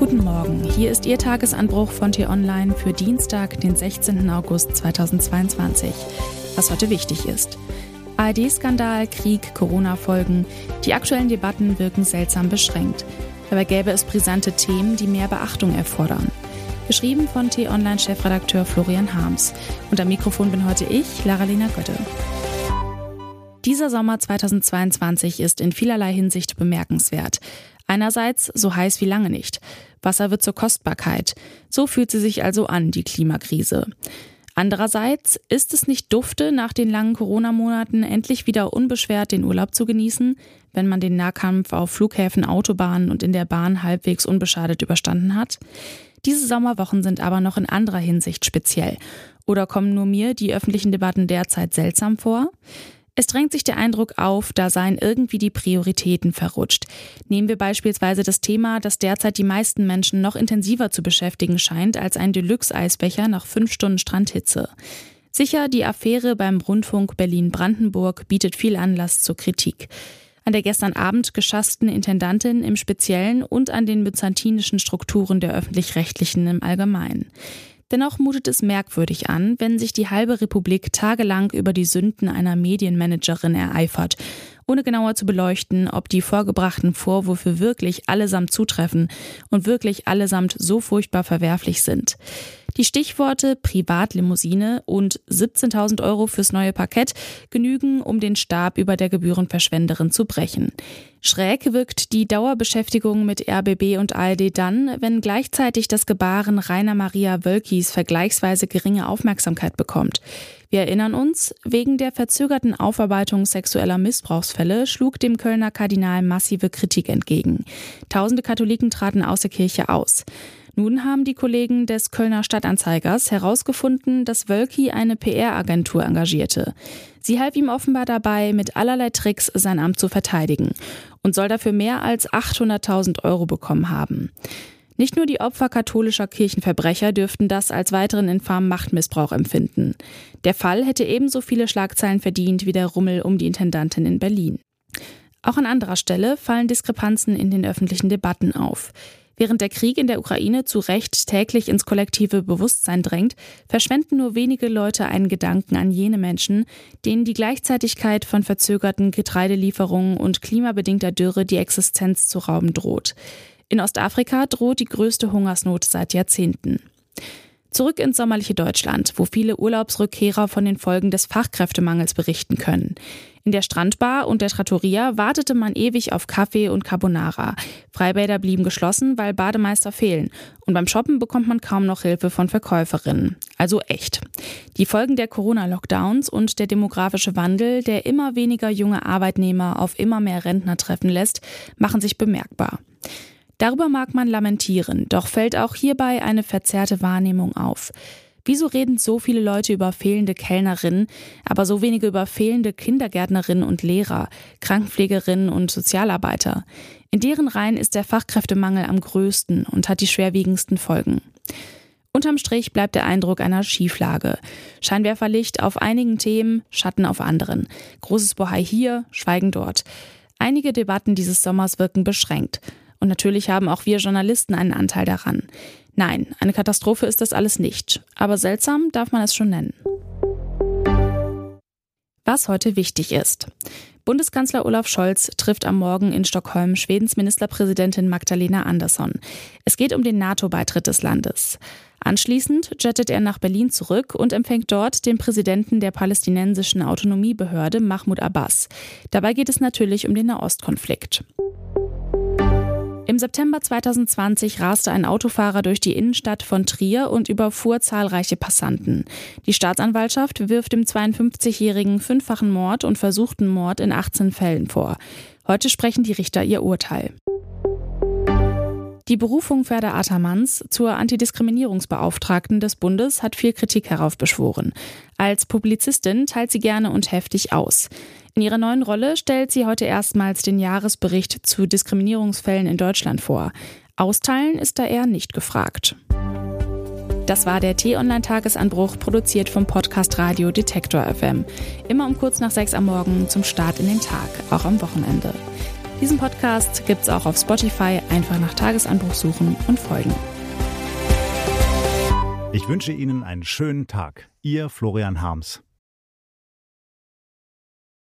Guten Morgen, hier ist Ihr Tagesanbruch von T-Online für Dienstag, den 16. August 2022. Was heute wichtig ist. ARD-Skandal, Krieg, Corona-Folgen. Die aktuellen Debatten wirken seltsam beschränkt. Dabei gäbe es brisante Themen, die mehr Beachtung erfordern. Geschrieben von T-Online-Chefredakteur Florian Harms. Und am Mikrofon bin heute ich, Lara-Lena Götte. Dieser Sommer 2022 ist in vielerlei Hinsicht bemerkenswert. Einerseits so heiß wie lange nicht. Wasser wird zur Kostbarkeit. So fühlt sie sich also an, die Klimakrise. Andererseits ist es nicht dufte, nach den langen Corona-Monaten endlich wieder unbeschwert den Urlaub zu genießen, wenn man den Nahkampf auf Flughäfen, Autobahnen und in der Bahn halbwegs unbeschadet überstanden hat? Diese Sommerwochen sind aber noch in anderer Hinsicht speziell. Oder kommen nur mir die öffentlichen Debatten derzeit seltsam vor? Es drängt sich der Eindruck auf, da seien irgendwie die Prioritäten verrutscht. Nehmen wir beispielsweise das Thema, das derzeit die meisten Menschen noch intensiver zu beschäftigen scheint als ein Deluxe-Eisbecher nach fünf Stunden Strandhitze. Sicher, die Affäre beim Rundfunk Berlin-Brandenburg bietet viel Anlass zur Kritik. An der gestern Abend geschassten Intendantin im Speziellen und an den byzantinischen Strukturen der öffentlich-rechtlichen im Allgemeinen. Dennoch mutet es merkwürdig an, wenn sich die halbe Republik tagelang über die Sünden einer Medienmanagerin ereifert, ohne genauer zu beleuchten, ob die vorgebrachten Vorwürfe wirklich allesamt zutreffen und wirklich allesamt so furchtbar verwerflich sind. Die Stichworte Privatlimousine und 17.000 Euro fürs neue Parkett genügen, um den Stab über der Gebührenverschwenderin zu brechen. Schräg wirkt die Dauerbeschäftigung mit RBB und ARD dann, wenn gleichzeitig das Gebaren Rainer Maria Wölkis vergleichsweise geringe Aufmerksamkeit bekommt. Wir erinnern uns, wegen der verzögerten Aufarbeitung sexueller Missbrauchsfälle schlug dem Kölner Kardinal massive Kritik entgegen. Tausende Katholiken traten aus der Kirche aus. Nun haben die Kollegen des Kölner Stadtanzeigers herausgefunden, dass Wölki eine PR-Agentur engagierte. Sie half ihm offenbar dabei, mit allerlei Tricks sein Amt zu verteidigen und soll dafür mehr als 800.000 Euro bekommen haben. Nicht nur die Opfer katholischer Kirchenverbrecher dürften das als weiteren infamen Machtmissbrauch empfinden. Der Fall hätte ebenso viele Schlagzeilen verdient wie der Rummel um die Intendantin in Berlin. Auch an anderer Stelle fallen Diskrepanzen in den öffentlichen Debatten auf. Während der Krieg in der Ukraine zu Recht täglich ins kollektive Bewusstsein drängt, verschwenden nur wenige Leute einen Gedanken an jene Menschen, denen die Gleichzeitigkeit von verzögerten Getreidelieferungen und klimabedingter Dürre die Existenz zu rauben droht. In Ostafrika droht die größte Hungersnot seit Jahrzehnten. Zurück ins sommerliche Deutschland, wo viele Urlaubsrückkehrer von den Folgen des Fachkräftemangels berichten können. In der Strandbar und der Trattoria wartete man ewig auf Kaffee und Carbonara. Freibäder blieben geschlossen, weil Bademeister fehlen. Und beim Shoppen bekommt man kaum noch Hilfe von Verkäuferinnen. Also echt. Die Folgen der Corona-Lockdowns und der demografische Wandel, der immer weniger junge Arbeitnehmer auf immer mehr Rentner treffen lässt, machen sich bemerkbar. Darüber mag man lamentieren, doch fällt auch hierbei eine verzerrte Wahrnehmung auf. Wieso reden so viele Leute über fehlende Kellnerinnen, aber so wenige über fehlende Kindergärtnerinnen und Lehrer, Krankenpflegerinnen und Sozialarbeiter? In deren Reihen ist der Fachkräftemangel am größten und hat die schwerwiegendsten Folgen. Unterm Strich bleibt der Eindruck einer Schieflage. Scheinwerferlicht auf einigen Themen, Schatten auf anderen. Großes Bohai hier, Schweigen dort. Einige Debatten dieses Sommers wirken beschränkt. Und natürlich haben auch wir Journalisten einen Anteil daran. Nein, eine Katastrophe ist das alles nicht. Aber seltsam darf man es schon nennen. Was heute wichtig ist. Bundeskanzler Olaf Scholz trifft am Morgen in Stockholm Schwedens Ministerpräsidentin Magdalena Andersson. Es geht um den NATO-Beitritt des Landes. Anschließend jettet er nach Berlin zurück und empfängt dort den Präsidenten der palästinensischen Autonomiebehörde Mahmoud Abbas. Dabei geht es natürlich um den Nahostkonflikt. Im September 2020 raste ein Autofahrer durch die Innenstadt von Trier und überfuhr zahlreiche Passanten. Die Staatsanwaltschaft wirft dem 52-Jährigen fünffachen Mord und versuchten Mord in 18 Fällen vor. Heute sprechen die Richter ihr Urteil. Die Berufung Ferda Atamanns zur Antidiskriminierungsbeauftragten des Bundes hat viel Kritik heraufbeschworen. Als Publizistin teilt sie gerne und heftig aus. In ihrer neuen Rolle stellt sie heute erstmals den Jahresbericht zu Diskriminierungsfällen in Deutschland vor. Austeilen ist da eher nicht gefragt. Das war der T-Online-Tagesanbruch, produziert vom Podcast Radio Detektor FM. Immer um kurz nach sechs am Morgen zum Start in den Tag, auch am Wochenende. Diesen Podcast gibt es auch auf Spotify. Einfach nach Tagesanbruch suchen und folgen. Ich wünsche Ihnen einen schönen Tag. Ihr Florian Harms.